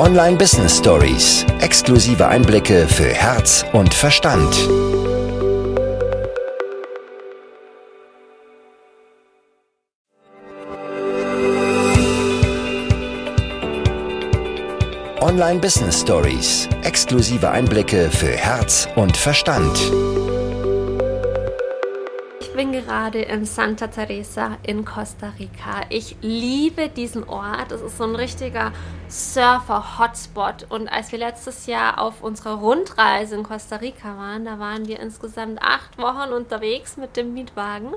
Online Business Stories. Exklusive Einblicke für Herz und Verstand. Online Business Stories. Exklusive Einblicke für Herz und Verstand. Gerade in Santa Teresa in Costa Rica. Ich liebe diesen Ort. Es ist so ein richtiger Surfer-Hotspot. Und als wir letztes Jahr auf unserer Rundreise in Costa Rica waren, da waren wir insgesamt acht Wochen unterwegs mit dem Mietwagen,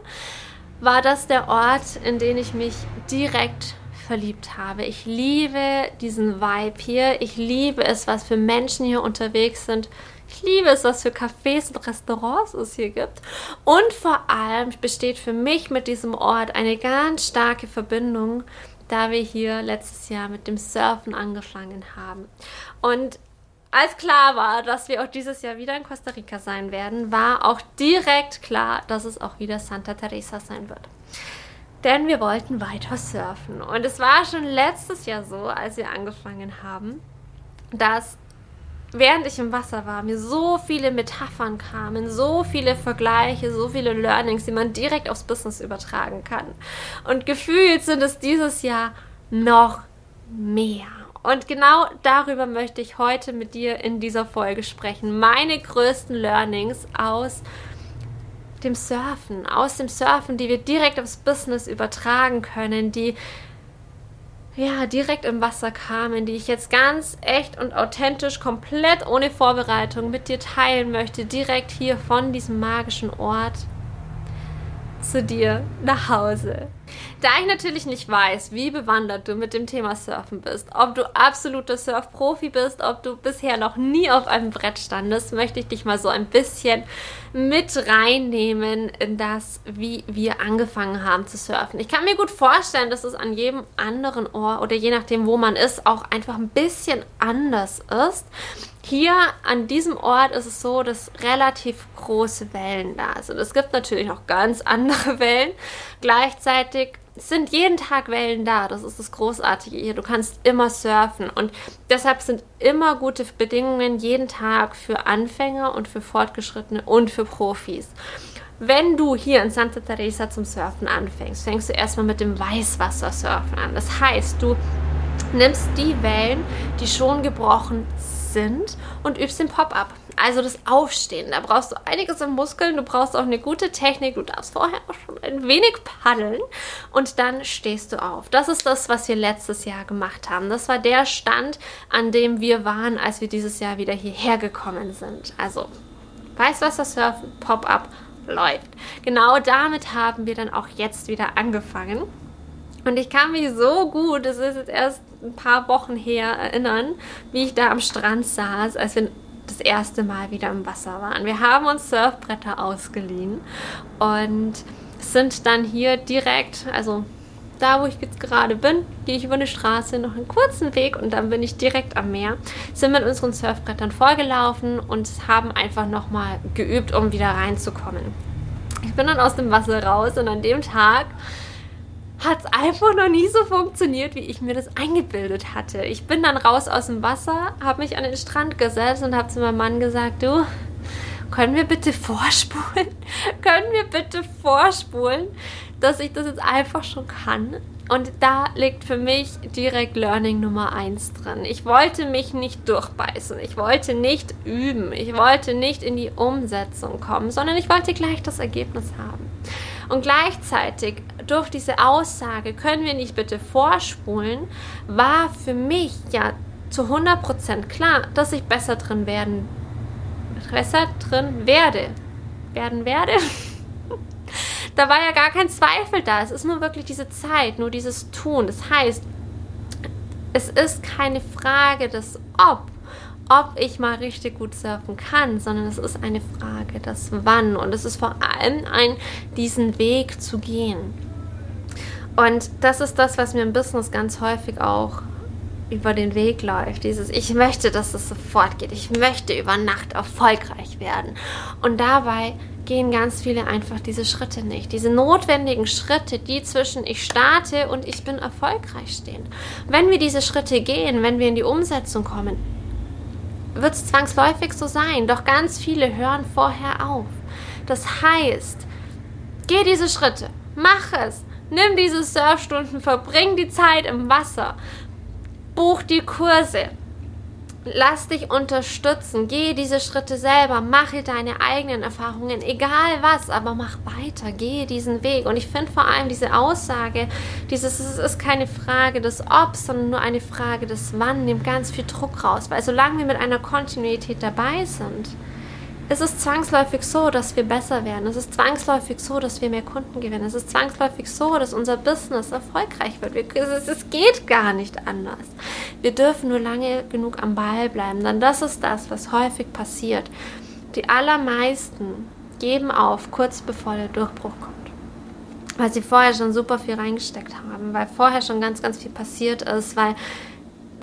war das der Ort, in den ich mich direkt verliebt habe. Ich liebe diesen Vibe hier. Ich liebe es, was für Menschen hier unterwegs sind. Ich liebe es, was für Cafés und Restaurants es hier gibt. Und vor allem besteht für mich mit diesem Ort eine ganz starke Verbindung, da wir hier letztes Jahr mit dem Surfen angefangen haben. Und als klar war, dass wir auch dieses Jahr wieder in Costa Rica sein werden, war auch direkt klar, dass es auch wieder Santa Teresa sein wird denn wir wollten weiter surfen. Und es war schon letztes Jahr so, als wir angefangen haben, dass während ich im Wasser war, mir so viele Metaphern kamen, so viele Vergleiche, so viele Learnings, die man direkt aufs Business übertragen kann. Und gefühlt sind es dieses Jahr noch mehr. Und genau darüber möchte ich heute mit dir in dieser Folge sprechen. Meine größten Learnings aus dem Surfen, aus dem Surfen, die wir direkt aufs Business übertragen können, die ja direkt im Wasser kamen, die ich jetzt ganz echt und authentisch, komplett ohne Vorbereitung mit dir teilen möchte, direkt hier von diesem magischen Ort zu dir nach Hause. Da ich natürlich nicht weiß, wie bewandert du mit dem Thema Surfen bist, ob du absoluter Surfprofi bist, ob du bisher noch nie auf einem Brett standest, möchte ich dich mal so ein bisschen mit reinnehmen in das, wie wir angefangen haben zu surfen. Ich kann mir gut vorstellen, dass es an jedem anderen Ort oder je nachdem, wo man ist, auch einfach ein bisschen anders ist. Hier an diesem Ort ist es so, dass relativ große Wellen da sind. Es gibt natürlich noch ganz andere Wellen. Gleichzeitig sind jeden Tag Wellen da. Das ist das Großartige hier. Du kannst immer surfen und deshalb sind immer gute Bedingungen jeden Tag für Anfänger und für Fortgeschrittene und für Profis. Wenn du hier in Santa Teresa zum Surfen anfängst, fängst du erstmal mit dem Weißwassersurfen an. Das heißt, du nimmst die Wellen, die schon gebrochen sind und übst den Pop-up. Also das Aufstehen. Da brauchst du einiges an Muskeln, du brauchst auch eine gute Technik, du darfst vorher auch schon ein wenig paddeln und dann stehst du auf. Das ist das, was wir letztes Jahr gemacht haben. Das war der Stand, an dem wir waren, als wir dieses Jahr wieder hierher gekommen sind. Also Weißwassersurfen, Pop-up läuft. Genau damit haben wir dann auch jetzt wieder angefangen. Und ich kann mich so gut, das ist jetzt erst ein paar Wochen her, erinnern, wie ich da am Strand saß, als wir das erste Mal wieder im Wasser waren. Wir haben uns Surfbretter ausgeliehen und sind dann hier direkt, also da, wo ich jetzt gerade bin, gehe ich über eine Straße noch einen kurzen Weg und dann bin ich direkt am Meer. Sind mit unseren Surfbrettern vorgelaufen und haben einfach nochmal geübt, um wieder reinzukommen. Ich bin dann aus dem Wasser raus und an dem Tag hat es einfach noch nie so funktioniert, wie ich mir das eingebildet hatte. Ich bin dann raus aus dem Wasser, habe mich an den Strand gesetzt und habe zu meinem Mann gesagt, du, können wir bitte vorspulen? können wir bitte vorspulen, dass ich das jetzt einfach schon kann? Und da liegt für mich direkt Learning Nummer eins drin. Ich wollte mich nicht durchbeißen. Ich wollte nicht üben. Ich wollte nicht in die Umsetzung kommen, sondern ich wollte gleich das Ergebnis haben. Und gleichzeitig durch diese Aussage, können wir nicht bitte vorspulen, war für mich ja zu 100% klar, dass ich besser drin werden, besser drin werde. Werden werde? da war ja gar kein Zweifel da. Es ist nur wirklich diese Zeit, nur dieses Tun. Das heißt, es ist keine Frage des Ob, ob ich mal richtig gut surfen kann, sondern es ist eine Frage des Wann. Und es ist vor allem ein, diesen Weg zu gehen. Und das ist das, was mir im Business ganz häufig auch über den Weg läuft. Dieses, ich möchte, dass es sofort geht. Ich möchte über Nacht erfolgreich werden. Und dabei gehen ganz viele einfach diese Schritte nicht. Diese notwendigen Schritte, die zwischen ich starte und ich bin erfolgreich stehen. Wenn wir diese Schritte gehen, wenn wir in die Umsetzung kommen, wird es zwangsläufig so sein. Doch ganz viele hören vorher auf. Das heißt, geh diese Schritte, mach es, nimm diese Surfstunden, verbring die Zeit im Wasser, buch die Kurse, Lass dich unterstützen, geh diese Schritte selber, mache deine eigenen Erfahrungen, egal was, aber mach weiter, gehe diesen Weg. Und ich finde vor allem diese Aussage, dieses, es ist keine Frage des Obs, sondern nur eine Frage des Wann, nimmt ganz viel Druck raus. Weil solange wir mit einer Kontinuität dabei sind, es ist zwangsläufig so, dass wir besser werden. Es ist zwangsläufig so, dass wir mehr Kunden gewinnen. Es ist zwangsläufig so, dass unser Business erfolgreich wird. es, es geht gar nicht anders. Wir dürfen nur lange genug am Ball bleiben, denn das ist das, was häufig passiert. Die allermeisten geben auf, kurz bevor der Durchbruch kommt. Weil sie vorher schon super viel reingesteckt haben, weil vorher schon ganz, ganz viel passiert ist, weil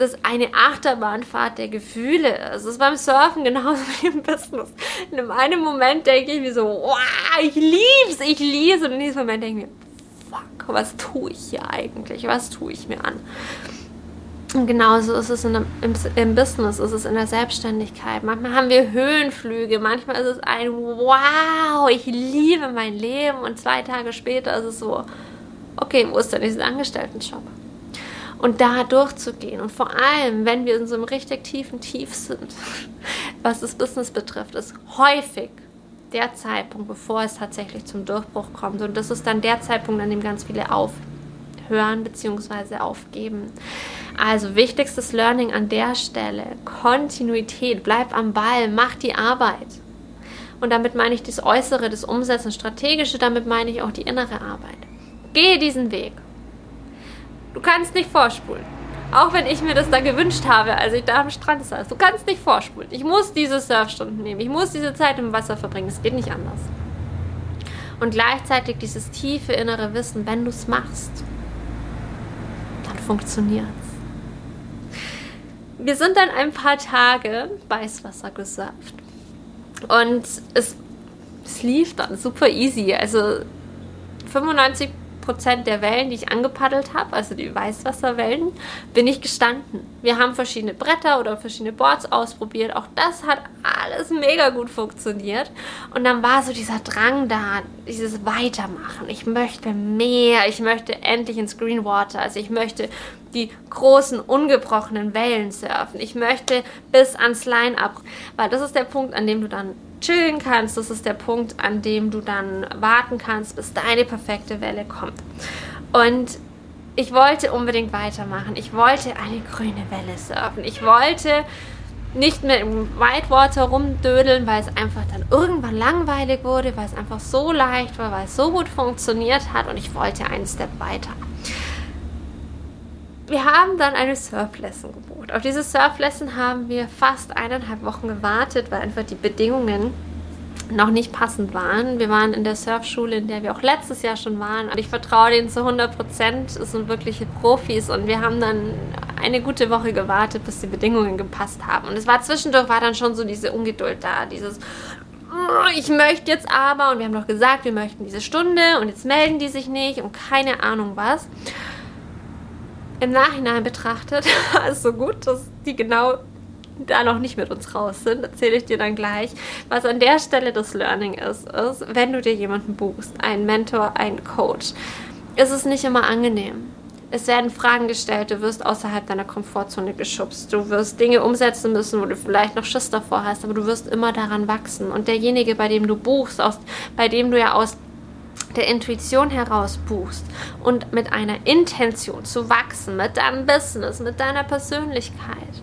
das eine Achterbahnfahrt der Gefühle ist. Das ist beim Surfen genauso wie im Business. In einem Moment denke ich mir so, wow, ich lieb's, ich lieb's. Und in diesem Moment denke ich mir, fuck, was tue ich hier eigentlich? Was tue ich mir an? Und genauso ist es in, im, im, Business, ist es in der Selbstständigkeit. Manchmal haben wir Höhenflüge, manchmal ist es ein Wow, ich liebe mein Leben und zwei Tage später ist es so, okay, wo ist denn dieser Angestelltenjob? Und da durchzugehen. Und vor allem, wenn wir in so einem richtig tiefen Tief sind, was das Business betrifft, ist häufig der Zeitpunkt, bevor es tatsächlich zum Durchbruch kommt. Und das ist dann der Zeitpunkt, an dem ganz viele aufhören bzw. aufgeben. Also wichtigstes Learning an der Stelle, Kontinuität, bleib am Ball, mach die Arbeit. Und damit meine ich das Äußere, das Umsetzen, Strategische, damit meine ich auch die innere Arbeit. Gehe diesen Weg Du kannst nicht vorspulen. Auch wenn ich mir das da gewünscht habe, als ich da am Strand saß. Du kannst nicht vorspulen. Ich muss diese Surfstunden nehmen. Ich muss diese Zeit im Wasser verbringen. Es geht nicht anders. Und gleichzeitig dieses tiefe innere Wissen, wenn du es machst, dann funktioniert es. Wir sind dann ein paar Tage Weißwasser gesurft. Und es, es lief dann super easy. Also 95 Prozent der Wellen, die ich angepaddelt habe, also die Weißwasserwellen, bin ich gestanden. Wir haben verschiedene Bretter oder verschiedene Boards ausprobiert. Auch das hat alles mega gut funktioniert. Und dann war so dieser Drang da, dieses Weitermachen. Ich möchte mehr. Ich möchte endlich ins Greenwater. Also ich möchte die großen, ungebrochenen Wellen surfen. Ich möchte bis ans Line-Up. Weil das ist der Punkt, an dem du dann chillen kannst. Das ist der Punkt, an dem du dann warten kannst, bis deine perfekte Welle kommt. Und ich wollte unbedingt weitermachen. Ich wollte eine grüne Welle surfen. Ich wollte nicht mehr im Whitewater rumdödeln, weil es einfach dann irgendwann langweilig wurde, weil es einfach so leicht war, weil es so gut funktioniert hat und ich wollte einen Step weiter. Wir haben dann eine Surflesson gebucht. Auf diese Surflesson haben wir fast eineinhalb Wochen gewartet, weil einfach die Bedingungen noch nicht passend waren. Wir waren in der Surfschule, in der wir auch letztes Jahr schon waren. Und ich vertraue denen zu 100 Prozent. Es sind wirkliche Profis. Und wir haben dann eine gute Woche gewartet, bis die Bedingungen gepasst haben. Und es war zwischendurch, war dann schon so diese Ungeduld da. Dieses, ich möchte jetzt aber. Und wir haben doch gesagt, wir möchten diese Stunde. Und jetzt melden die sich nicht. Und keine Ahnung was im Nachhinein betrachtet war es so gut, dass die genau da noch nicht mit uns raus sind, erzähle ich dir dann gleich. Was an der Stelle das Learning ist, ist, wenn du dir jemanden buchst, einen Mentor, einen Coach, ist es nicht immer angenehm. Es werden Fragen gestellt, du wirst außerhalb deiner Komfortzone geschubst, du wirst Dinge umsetzen müssen, wo du vielleicht noch Schiss davor hast, aber du wirst immer daran wachsen. Und derjenige, bei dem du buchst, aus, bei dem du ja aus der Intuition heraus buchst und mit einer Intention zu wachsen, mit deinem Business, mit deiner Persönlichkeit,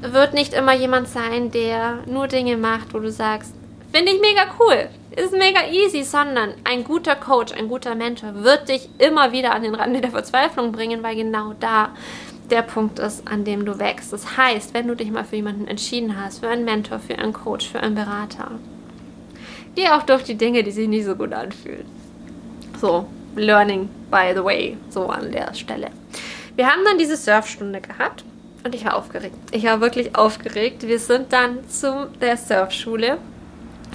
wird nicht immer jemand sein, der nur Dinge macht, wo du sagst, finde ich mega cool, ist mega easy, sondern ein guter Coach, ein guter Mentor wird dich immer wieder an den Rand der Verzweiflung bringen, weil genau da der Punkt ist, an dem du wächst. Das heißt, wenn du dich mal für jemanden entschieden hast, für einen Mentor, für einen Coach, für einen Berater, Geh auch durch die Dinge, die sich nicht so gut anfühlen. So, Learning by the way, so an der Stelle. Wir haben dann diese Surfstunde gehabt und ich war aufgeregt. Ich war wirklich aufgeregt. Wir sind dann zu der Surfschule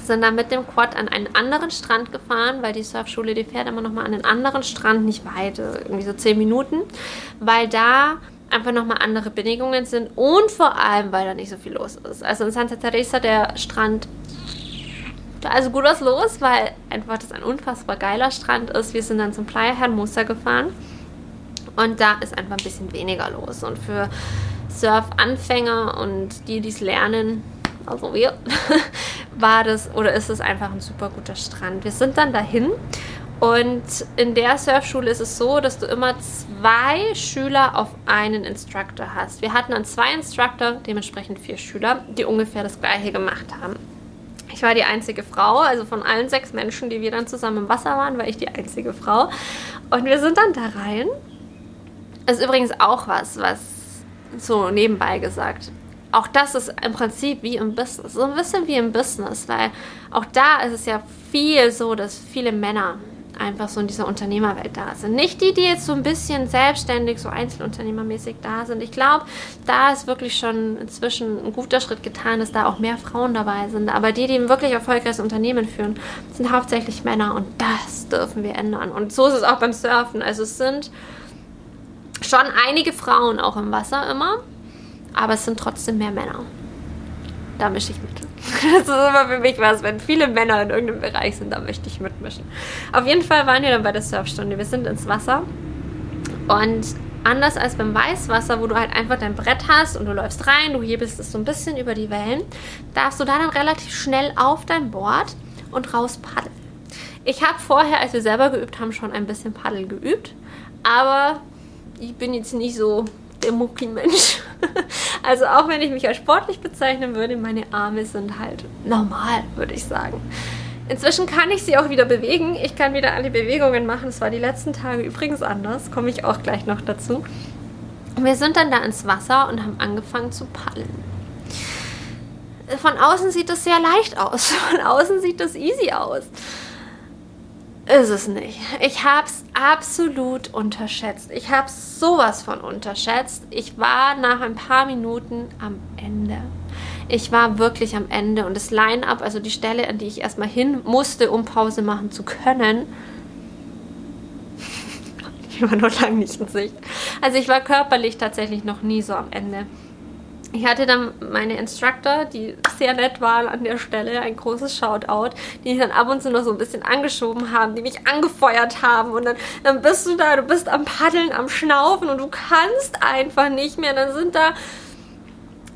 sind dann mit dem Quad an einen anderen Strand gefahren, weil die Surfschule, die fährt immer noch mal an einen anderen Strand, nicht weit, irgendwie so zehn Minuten, weil da einfach nochmal andere Bedingungen sind und vor allem, weil da nicht so viel los ist. Also in Santa Teresa, der Strand, da also gut was los, weil einfach das ein unfassbar geiler Strand ist. Wir sind dann zum Playa Hermosa gefahren und da ist einfach ein bisschen weniger los. Und für Surf-Anfänger und die, die es lernen, also wir, war das oder ist es einfach ein super guter Strand. Wir sind dann dahin und in der Surfschule ist es so, dass du immer zwei Schüler auf einen Instructor hast. Wir hatten dann zwei Instructor, dementsprechend vier Schüler, die ungefähr das gleiche gemacht haben. Ich war die einzige Frau, also von allen sechs Menschen, die wir dann zusammen im Wasser waren, war ich die einzige Frau. Und wir sind dann da rein. Das ist übrigens auch was, was so nebenbei gesagt. Auch das ist im Prinzip wie im Business, so ein bisschen wie im Business, weil auch da ist es ja viel so, dass viele Männer einfach so in dieser Unternehmerwelt da sind. Nicht die, die jetzt so ein bisschen selbstständig, so einzelunternehmermäßig da sind. Ich glaube, da ist wirklich schon inzwischen ein guter Schritt getan, dass da auch mehr Frauen dabei sind. Aber die, die ein wirklich erfolgreiches Unternehmen führen, sind hauptsächlich Männer und das dürfen wir ändern. Und so ist es auch beim Surfen. Also es sind schon einige Frauen auch im Wasser immer, aber es sind trotzdem mehr Männer. Da mische ich mit. Das ist immer für mich was, wenn viele Männer in irgendeinem Bereich sind, da möchte ich mitmischen. Auf jeden Fall waren wir dann bei der Surfstunde. Wir sind ins Wasser und anders als beim Weißwasser, wo du halt einfach dein Brett hast und du läufst rein, du hebelst es so ein bisschen über die Wellen, darfst du da dann relativ schnell auf dein Board und raus paddeln. Ich habe vorher, als wir selber geübt haben, schon ein bisschen Paddeln geübt, aber ich bin jetzt nicht so der Mucki-Mensch. Also auch wenn ich mich als sportlich bezeichnen würde, meine Arme sind halt normal, würde ich sagen. Inzwischen kann ich sie auch wieder bewegen. Ich kann wieder alle Bewegungen machen. Das war die letzten Tage übrigens anders. Komme ich auch gleich noch dazu. Wir sind dann da ins Wasser und haben angefangen zu paddeln. Von außen sieht das sehr leicht aus. Von außen sieht das easy aus. Ist es nicht. Ich habe es absolut unterschätzt. Ich habe sowas von unterschätzt. Ich war nach ein paar Minuten am Ende. Ich war wirklich am Ende und das Line-up, also die Stelle, an die ich erstmal hin musste, um Pause machen zu können, ich war noch lange nicht in Sicht. Also ich war körperlich tatsächlich noch nie so am Ende. Ich hatte dann meine Instructor, die sehr nett waren an der Stelle, ein großes Shoutout, die mich dann ab und zu noch so ein bisschen angeschoben haben, die mich angefeuert haben und dann, dann bist du da, du bist am Paddeln, am Schnaufen und du kannst einfach nicht mehr. Dann sind da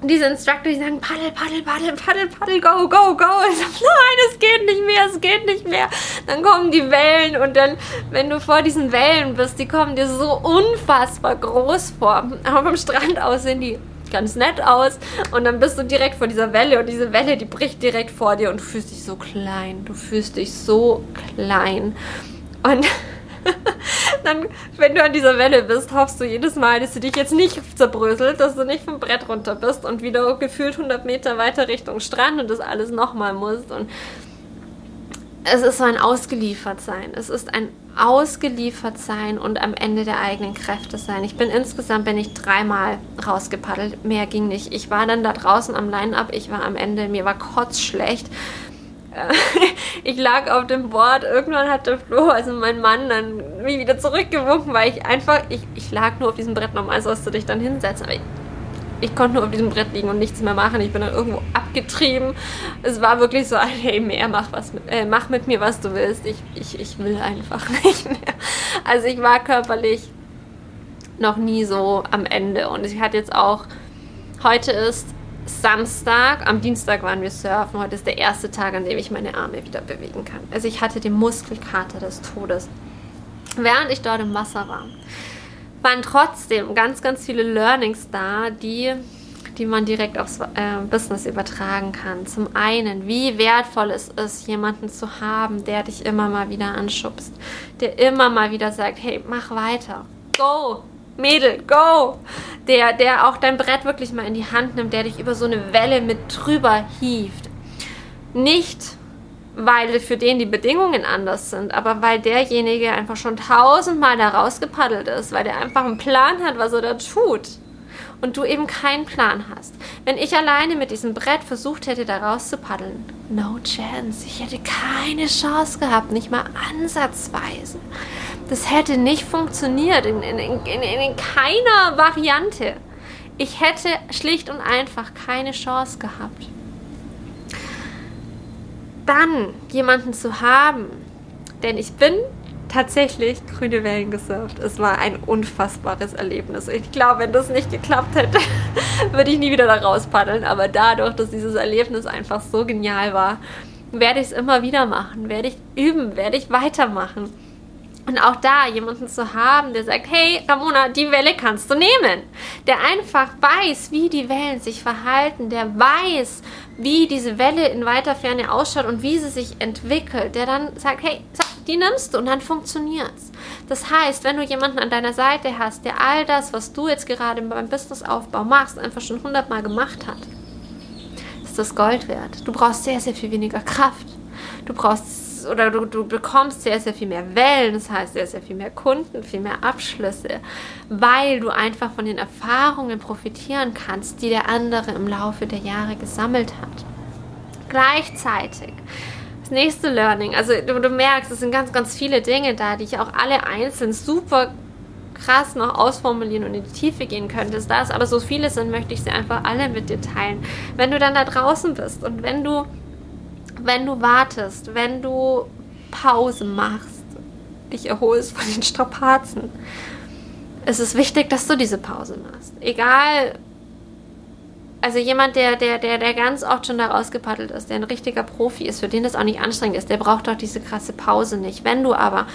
diese Instructor, die sagen, paddel, paddel, paddel, paddel, paddel, go, go, go. Ich sage, nein, es geht nicht mehr, es geht nicht mehr. Dann kommen die Wellen und dann, wenn du vor diesen Wellen bist, die kommen dir so unfassbar groß vor. Aber vom Strand aus sind die ganz nett aus und dann bist du direkt vor dieser Welle und diese Welle, die bricht direkt vor dir und du fühlst dich so klein. Du fühlst dich so klein. Und dann, wenn du an dieser Welle bist, hoffst du jedes Mal, dass du dich jetzt nicht zerbröselt, dass du nicht vom Brett runter bist und wieder gefühlt 100 Meter weiter Richtung Strand und das alles nochmal musst. Und es ist so ein Ausgeliefertsein. Es ist ein Ausgeliefertsein und am Ende der eigenen Kräfte sein. Ich bin insgesamt bin ich dreimal rausgepaddelt. Mehr ging nicht. Ich war dann da draußen am Line-Up. Ich war am Ende, mir war kotzschlecht. Ich lag auf dem Board. Irgendwann hat der Flo, also mein Mann, dann mich wieder zurückgewunken, weil ich einfach, ich, ich lag nur auf diesem Brett. Normal sollst du dich dann hinsetzen. Aber ich, ich konnte nur auf diesem Brett liegen und nichts mehr machen. Ich bin dann irgendwo abgetrieben. Es war wirklich so ein, hey, mehr, mach, was mit, äh, mach mit mir, was du willst. Ich, ich, ich will einfach nicht mehr. Also ich war körperlich noch nie so am Ende. Und ich hatte jetzt auch, heute ist Samstag, am Dienstag waren wir surfen. Heute ist der erste Tag, an dem ich meine Arme wieder bewegen kann. Also ich hatte den Muskelkater des Todes, während ich dort im Wasser war waren trotzdem ganz, ganz viele Learnings da, die, die man direkt aufs äh, Business übertragen kann. Zum einen, wie wertvoll es ist, jemanden zu haben, der dich immer mal wieder anschubst, der immer mal wieder sagt, hey, mach weiter, go, Mädel, go! Der, der auch dein Brett wirklich mal in die Hand nimmt, der dich über so eine Welle mit drüber hieft. Nicht weil für den die Bedingungen anders sind, aber weil derjenige einfach schon tausendmal da rausgepaddelt ist, weil der einfach einen Plan hat, was er da tut und du eben keinen Plan hast. Wenn ich alleine mit diesem Brett versucht hätte, da rauszupaddeln, No chance. Ich hätte keine Chance gehabt, nicht mal ansatzweise. Das hätte nicht funktioniert in, in, in, in keiner Variante. Ich hätte schlicht und einfach keine Chance gehabt. Dann jemanden zu haben, denn ich bin tatsächlich grüne Wellen gesurft. Es war ein unfassbares Erlebnis. Ich glaube, wenn das nicht geklappt hätte, würde ich nie wieder da raus paddeln. Aber dadurch, dass dieses Erlebnis einfach so genial war, werde ich es immer wieder machen, werde ich üben, werde ich weitermachen. Und auch da jemanden zu haben, der sagt, hey Ramona, die Welle kannst du nehmen. Der einfach weiß, wie die Wellen sich verhalten, der weiß, wie diese Welle in weiter Ferne ausschaut und wie sie sich entwickelt, der dann sagt, hey, die nimmst du und dann funktioniert's. Das heißt, wenn du jemanden an deiner Seite hast, der all das, was du jetzt gerade beim Businessaufbau machst, einfach schon hundertmal gemacht hat, ist das Gold wert. Du brauchst sehr, sehr viel weniger Kraft. Du brauchst oder du, du bekommst sehr, sehr viel mehr Wellen, das heißt sehr, sehr viel mehr Kunden, viel mehr Abschlüsse, weil du einfach von den Erfahrungen profitieren kannst, die der andere im Laufe der Jahre gesammelt hat. Gleichzeitig das nächste Learning, also du, du, merkst, es sind ganz, ganz viele Dinge da, die ich auch alle einzeln super krass noch ausformulieren und in die Tiefe gehen könntest. Da es aber so viele sind, möchte ich sie einfach alle mit dir teilen. Wenn du dann da draußen bist und wenn du wenn du wartest, wenn du Pause machst, dich erholst von den Strapazen, ist es wichtig, dass du diese Pause machst. Egal, also jemand, der, der, der, der ganz oft schon da rausgepaddelt ist, der ein richtiger Profi ist, für den das auch nicht anstrengend ist, der braucht doch diese krasse Pause nicht. Wenn du aber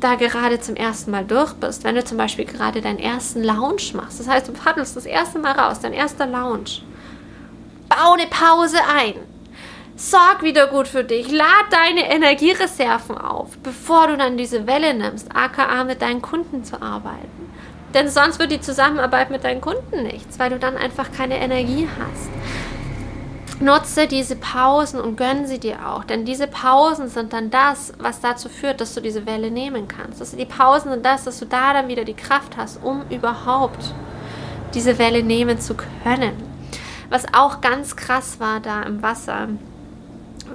da gerade zum ersten Mal durch bist, wenn du zum Beispiel gerade deinen ersten Lounge machst, das heißt, du paddelst das erste Mal raus, dein erster Lounge, bau eine Pause ein Sorg wieder gut für dich. Lad deine Energiereserven auf, bevor du dann diese Welle nimmst, aka mit deinen Kunden zu arbeiten. Denn sonst wird die Zusammenarbeit mit deinen Kunden nichts, weil du dann einfach keine Energie hast. Nutze diese Pausen und gönn sie dir auch, denn diese Pausen sind dann das, was dazu führt, dass du diese Welle nehmen kannst. Also die Pausen sind das, dass du da dann wieder die Kraft hast, um überhaupt diese Welle nehmen zu können. Was auch ganz krass war da im Wasser,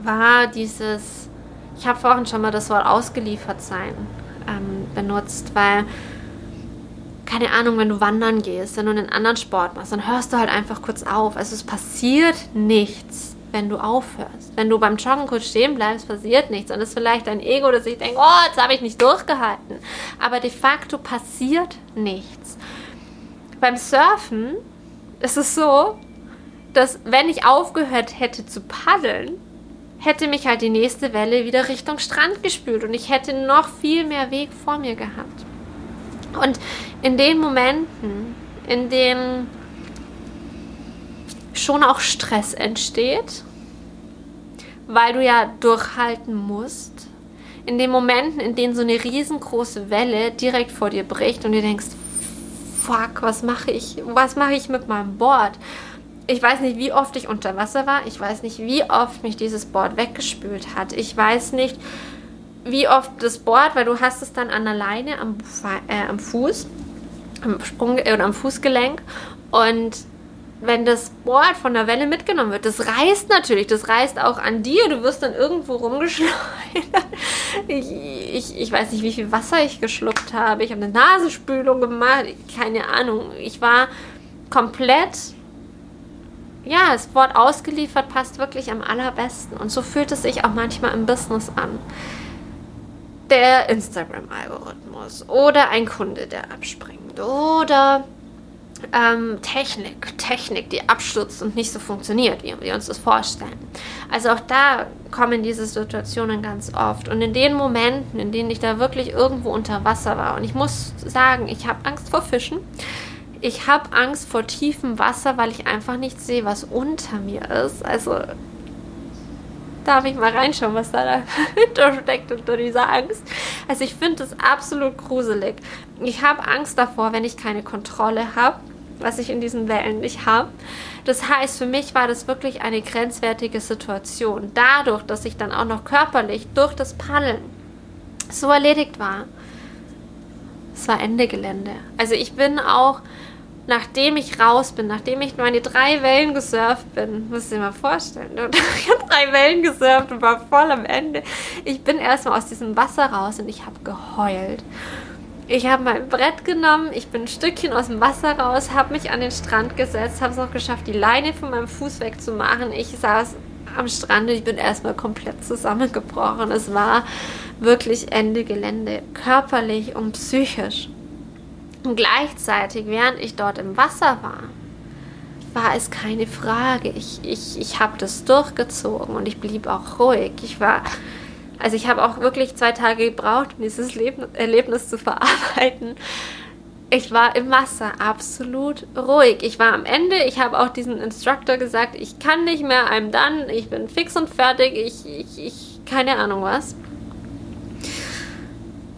war dieses, ich habe vorhin schon mal das Wort ausgeliefert sein ähm, benutzt, weil, keine Ahnung, wenn du wandern gehst, wenn du einen anderen Sport machst, dann hörst du halt einfach kurz auf. Also es passiert nichts, wenn du aufhörst. Wenn du beim Joggen kurz stehen bleibst, passiert nichts. Und es ist vielleicht dein Ego, das sich denkt, oh, jetzt habe ich nicht durchgehalten. Aber de facto passiert nichts. Beim Surfen ist es so, dass wenn ich aufgehört hätte zu paddeln, hätte mich halt die nächste Welle wieder Richtung Strand gespült und ich hätte noch viel mehr Weg vor mir gehabt. Und in den Momenten, in denen schon auch Stress entsteht, weil du ja durchhalten musst, in den Momenten, in denen so eine riesengroße Welle direkt vor dir bricht und du denkst, fuck, was mache ich? Was mache ich mit meinem Board? Ich weiß nicht, wie oft ich unter Wasser war. Ich weiß nicht, wie oft mich dieses Board weggespült hat. Ich weiß nicht, wie oft das Board, weil du hast es dann an der Leine am, äh, am Fuß, am Sprung äh, oder am Fußgelenk und wenn das Board von der Welle mitgenommen wird, das reißt natürlich, das reißt auch an dir, du wirst dann irgendwo rumgeschleudert. Ich, ich, ich weiß nicht, wie viel Wasser ich geschluckt habe. Ich habe eine Nasenspülung gemacht, keine Ahnung. Ich war komplett ja, das Wort ausgeliefert passt wirklich am allerbesten. Und so fühlt es sich auch manchmal im Business an. Der Instagram-Algorithmus oder ein Kunde, der abspringt oder ähm, Technik, Technik, die abstürzt und nicht so funktioniert, wie wir uns das vorstellen. Also auch da kommen diese Situationen ganz oft. Und in den Momenten, in denen ich da wirklich irgendwo unter Wasser war, und ich muss sagen, ich habe Angst vor Fischen, ich habe Angst vor tiefem Wasser, weil ich einfach nicht sehe, was unter mir ist. Also darf ich mal reinschauen, was da dahinter steckt unter dieser Angst. Also ich finde das absolut gruselig. Ich habe Angst davor, wenn ich keine Kontrolle habe, was ich in diesen Wellen nicht habe. Das heißt, für mich war das wirklich eine grenzwertige Situation. Dadurch, dass ich dann auch noch körperlich durch das Paddeln so erledigt war, es war Ende Gelände. Also ich bin auch nachdem ich raus bin, nachdem ich meine drei Wellen gesurft bin, müsst ihr mal vorstellen. Ich habe drei Wellen gesurft und war voll am Ende. Ich bin erstmal aus diesem Wasser raus und ich habe geheult. Ich habe mein Brett genommen, ich bin ein Stückchen aus dem Wasser raus, habe mich an den Strand gesetzt, habe es noch geschafft, die Leine von meinem Fuß wegzumachen. Ich saß am Strand und ich bin erstmal komplett zusammengebrochen. Es war wirklich Ende Gelände, körperlich und psychisch. Und gleichzeitig, während ich dort im Wasser war, war es keine Frage. Ich, ich, ich habe das durchgezogen und ich blieb auch ruhig. Ich war, also ich habe auch wirklich zwei Tage gebraucht, um dieses Leben, Erlebnis zu verarbeiten. Ich war im Wasser absolut ruhig. Ich war am Ende. Ich habe auch diesem Instructor gesagt, ich kann nicht mehr, I'm done, ich bin fix und fertig, ich, ich, ich keine Ahnung was.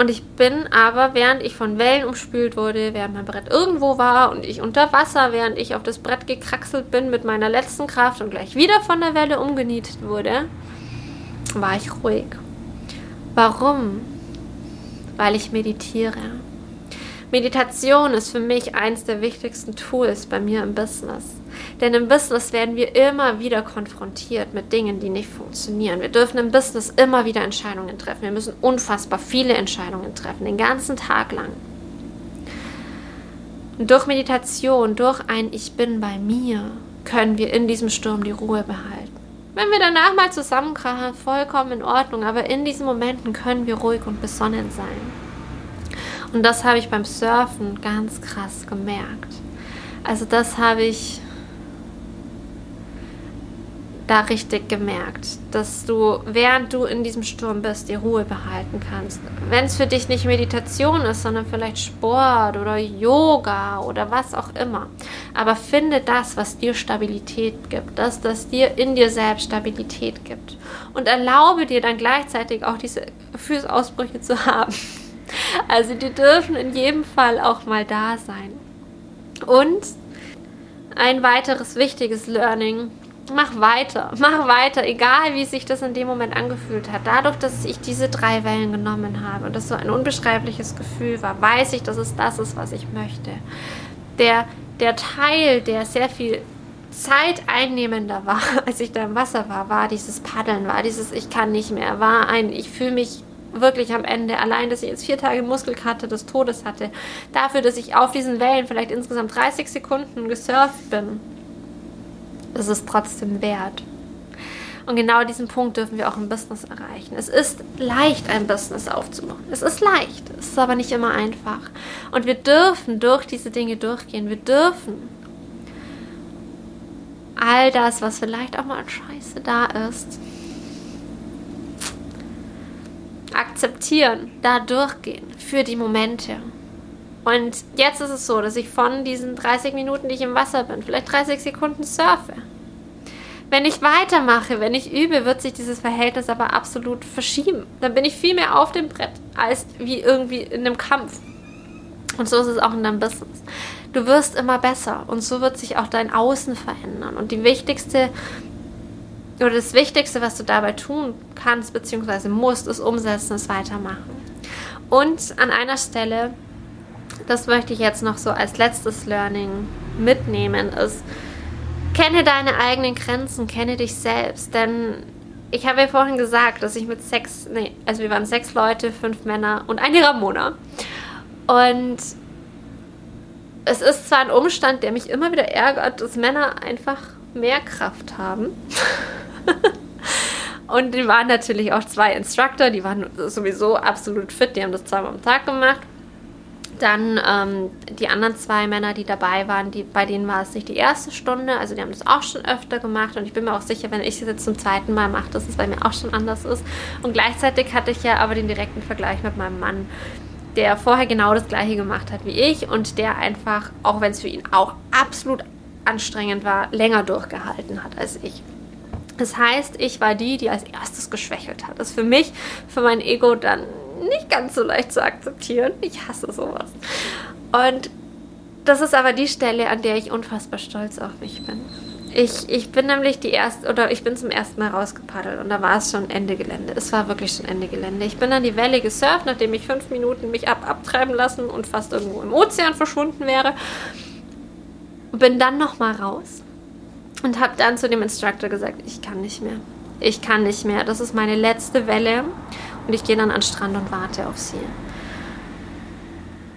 Und ich bin aber, während ich von Wellen umspült wurde, während mein Brett irgendwo war und ich unter Wasser, während ich auf das Brett gekraxelt bin mit meiner letzten Kraft und gleich wieder von der Welle umgenietet wurde, war ich ruhig. Warum? Weil ich meditiere. Meditation ist für mich eins der wichtigsten Tools bei mir im Business. Denn im Business werden wir immer wieder konfrontiert mit Dingen, die nicht funktionieren. Wir dürfen im Business immer wieder Entscheidungen treffen. Wir müssen unfassbar viele Entscheidungen treffen, den ganzen Tag lang. Und durch Meditation, durch ein Ich bin bei mir, können wir in diesem Sturm die Ruhe behalten. Wenn wir danach mal zusammenkrachen, vollkommen in Ordnung, aber in diesen Momenten können wir ruhig und besonnen sein. Und das habe ich beim Surfen ganz krass gemerkt. Also das habe ich da richtig gemerkt, dass du, während du in diesem Sturm bist, die Ruhe behalten kannst. Wenn es für dich nicht Meditation ist, sondern vielleicht Sport oder Yoga oder was auch immer. Aber finde das, was dir Stabilität gibt, das, das dir in dir selbst Stabilität gibt. Und erlaube dir dann gleichzeitig auch diese Gefühlsausbrüche zu haben. Also die dürfen in jedem Fall auch mal da sein. Und ein weiteres wichtiges Learning. Mach weiter, mach weiter, egal wie sich das in dem Moment angefühlt hat. Dadurch, dass ich diese drei Wellen genommen habe und das so ein unbeschreibliches Gefühl war, weiß ich, dass es das ist, was ich möchte. Der, der Teil, der sehr viel Zeit einnehmender war, als ich da im Wasser war, war dieses Paddeln, war dieses Ich kann nicht mehr, war ein Ich fühle mich wirklich am Ende, allein, dass ich jetzt vier Tage Muskelkater des Todes hatte, dafür, dass ich auf diesen Wellen vielleicht insgesamt 30 Sekunden gesurft bin, ist es trotzdem wert. Und genau diesen Punkt dürfen wir auch im Business erreichen. Es ist leicht, ein Business aufzubauen. Es ist leicht, es ist aber nicht immer einfach. Und wir dürfen durch diese Dinge durchgehen. Wir dürfen all das, was vielleicht auch mal Scheiße da ist, akzeptieren, da durchgehen für die Momente. Und jetzt ist es so, dass ich von diesen 30 Minuten, die ich im Wasser bin, vielleicht 30 Sekunden surfe. Wenn ich weitermache, wenn ich übe, wird sich dieses Verhältnis aber absolut verschieben. Dann bin ich viel mehr auf dem Brett als wie irgendwie in einem Kampf. Und so ist es auch in deinem Business. Du wirst immer besser und so wird sich auch dein Außen verändern. Und die wichtigste oder das Wichtigste, was du dabei tun kannst bzw. musst, ist umsetzen, es weitermachen. Und an einer Stelle, das möchte ich jetzt noch so als letztes Learning mitnehmen, ist, kenne deine eigenen Grenzen, kenne dich selbst. Denn ich habe ja vorhin gesagt, dass ich mit sechs, nee, also wir waren sechs Leute, fünf Männer und eine Ramona. Und es ist zwar ein Umstand, der mich immer wieder ärgert, dass Männer einfach mehr Kraft haben. und die waren natürlich auch zwei Instructor, die waren sowieso absolut fit, die haben das zweimal am Tag gemacht. Dann ähm, die anderen zwei Männer, die dabei waren, die, bei denen war es nicht die erste Stunde, also die haben das auch schon öfter gemacht und ich bin mir auch sicher, wenn ich es jetzt zum zweiten Mal mache, dass es bei mir auch schon anders ist. Und gleichzeitig hatte ich ja aber den direkten Vergleich mit meinem Mann, der vorher genau das gleiche gemacht hat wie ich und der einfach, auch wenn es für ihn auch absolut anstrengend war, länger durchgehalten hat als ich. Das heißt, ich war die, die als erstes geschwächelt hat. Das ist für mich, für mein Ego dann nicht ganz so leicht zu akzeptieren. Ich hasse sowas. Und das ist aber die Stelle, an der ich unfassbar stolz auf mich bin. Ich, ich bin nämlich die erste, oder ich bin zum ersten Mal rausgepaddelt und da war es schon Ende Gelände. Es war wirklich schon Ende Gelände. Ich bin dann die Welle gesurft, nachdem ich fünf Minuten mich ab abtreiben lassen und fast irgendwo im Ozean verschwunden wäre. Bin dann nochmal raus und habe dann zu dem Instructor gesagt, ich kann nicht mehr. Ich kann nicht mehr. Das ist meine letzte Welle und ich gehe dann an den Strand und warte auf sie.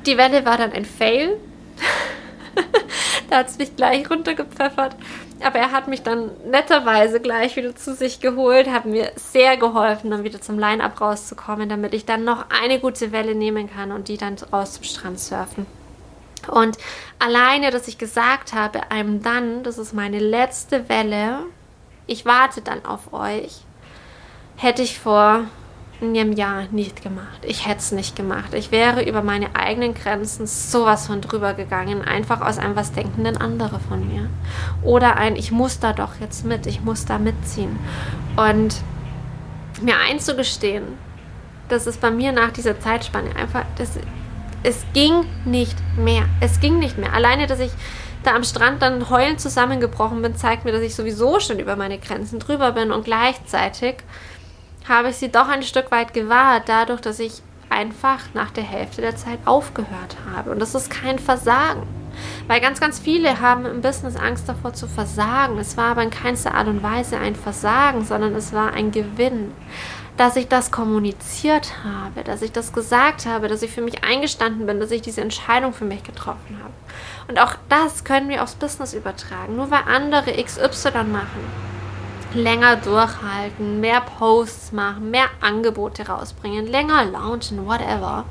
Die Welle war dann ein Fail. da hat es mich gleich runtergepfeffert. Aber er hat mich dann netterweise gleich wieder zu sich geholt, hat mir sehr geholfen, dann wieder zum Line-Up rauszukommen, damit ich dann noch eine gute Welle nehmen kann und die dann raus zum Strand surfen. Und alleine, dass ich gesagt habe, einem dann, das ist meine letzte Welle, ich warte dann auf euch, hätte ich vor einem Jahr nicht gemacht. Ich hätte es nicht gemacht. Ich wäre über meine eigenen Grenzen sowas von drüber gegangen, einfach aus einem was denkenden andere von mir. Oder ein, ich muss da doch jetzt mit, ich muss da mitziehen. Und mir einzugestehen, dass es bei mir nach dieser Zeitspanne einfach, das, es ging nicht mehr. Es ging nicht mehr. Alleine, dass ich da am Strand dann heulend zusammengebrochen bin, zeigt mir, dass ich sowieso schon über meine Grenzen drüber bin und gleichzeitig habe ich sie doch ein Stück weit gewahrt, dadurch, dass ich einfach nach der Hälfte der Zeit aufgehört habe. Und das ist kein Versagen. Weil ganz, ganz viele haben im Business Angst davor zu versagen. Es war aber in keinster Art und Weise ein Versagen, sondern es war ein Gewinn. Dass ich das kommuniziert habe, dass ich das gesagt habe, dass ich für mich eingestanden bin, dass ich diese Entscheidung für mich getroffen habe. Und auch das können wir aufs Business übertragen. Nur weil andere XY machen, länger durchhalten, mehr Posts machen, mehr Angebote rausbringen, länger launchen, whatever,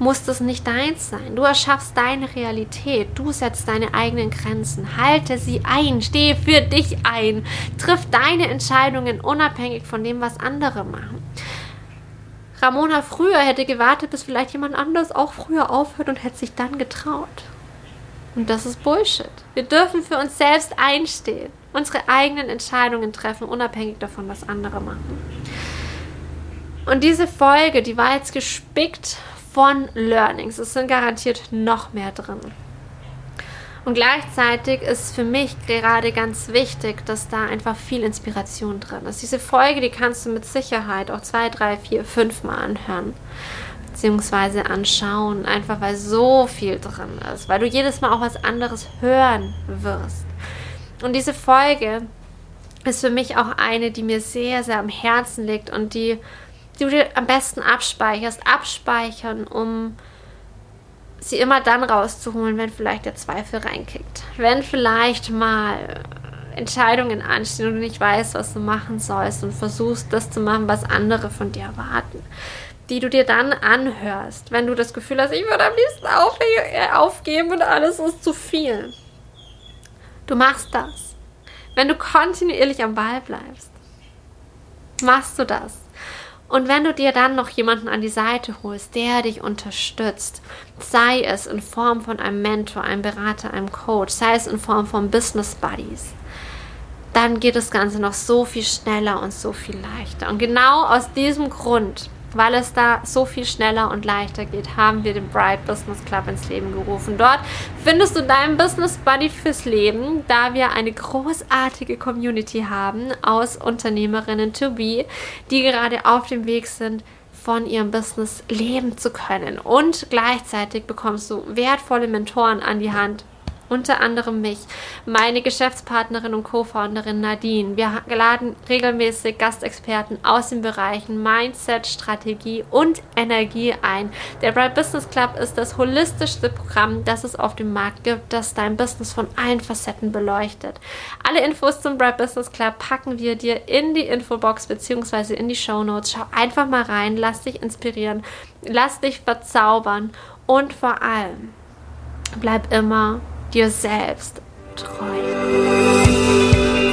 muss das nicht deins sein. Du erschaffst deine Realität, du setzt deine eigenen Grenzen, halte sie ein, stehe für dich ein, triff deine Entscheidungen unabhängig von dem, was andere machen. Ramona früher hätte gewartet, bis vielleicht jemand anders auch früher aufhört und hätte sich dann getraut. Und das ist Bullshit. Wir dürfen für uns selbst einstehen unsere eigenen Entscheidungen treffen, unabhängig davon, was andere machen. Und diese Folge, die war jetzt gespickt von Learnings. Es sind garantiert noch mehr drin. Und gleichzeitig ist für mich gerade ganz wichtig, dass da einfach viel Inspiration drin ist. Diese Folge, die kannst du mit Sicherheit auch zwei, drei, vier, fünf Mal anhören. Beziehungsweise anschauen, einfach weil so viel drin ist. Weil du jedes Mal auch was anderes hören wirst. Und diese Folge ist für mich auch eine, die mir sehr, sehr am Herzen liegt und die, die du dir am besten abspeicherst. Abspeichern, um sie immer dann rauszuholen, wenn vielleicht der Zweifel reinkickt. Wenn vielleicht mal Entscheidungen anstehen und du nicht weißt, was du machen sollst und versuchst, das zu machen, was andere von dir erwarten. Die du dir dann anhörst, wenn du das Gefühl hast, ich würde am liebsten aufgeben und alles ist zu viel. Du machst das. Wenn du kontinuierlich am Ball bleibst, machst du das. Und wenn du dir dann noch jemanden an die Seite holst, der dich unterstützt, sei es in Form von einem Mentor, einem Berater, einem Coach, sei es in Form von Business Buddies, dann geht das Ganze noch so viel schneller und so viel leichter. Und genau aus diesem Grund weil es da so viel schneller und leichter geht, haben wir den Bright Business Club ins Leben gerufen. Dort findest du deinen Business Buddy fürs Leben, da wir eine großartige Community haben aus Unternehmerinnen to be, die gerade auf dem Weg sind, von ihrem Business leben zu können. Und gleichzeitig bekommst du wertvolle Mentoren an die Hand, unter anderem mich, meine Geschäftspartnerin und Co-Founderin Nadine. Wir laden regelmäßig Gastexperten aus den Bereichen Mindset, Strategie und Energie ein. Der Bright Business Club ist das holistischste Programm, das es auf dem Markt gibt, das dein Business von allen Facetten beleuchtet. Alle Infos zum Bright Business Club packen wir dir in die Infobox bzw. in die Show Notes. Schau einfach mal rein, lass dich inspirieren, lass dich verzaubern und vor allem bleib immer dir selbst treu.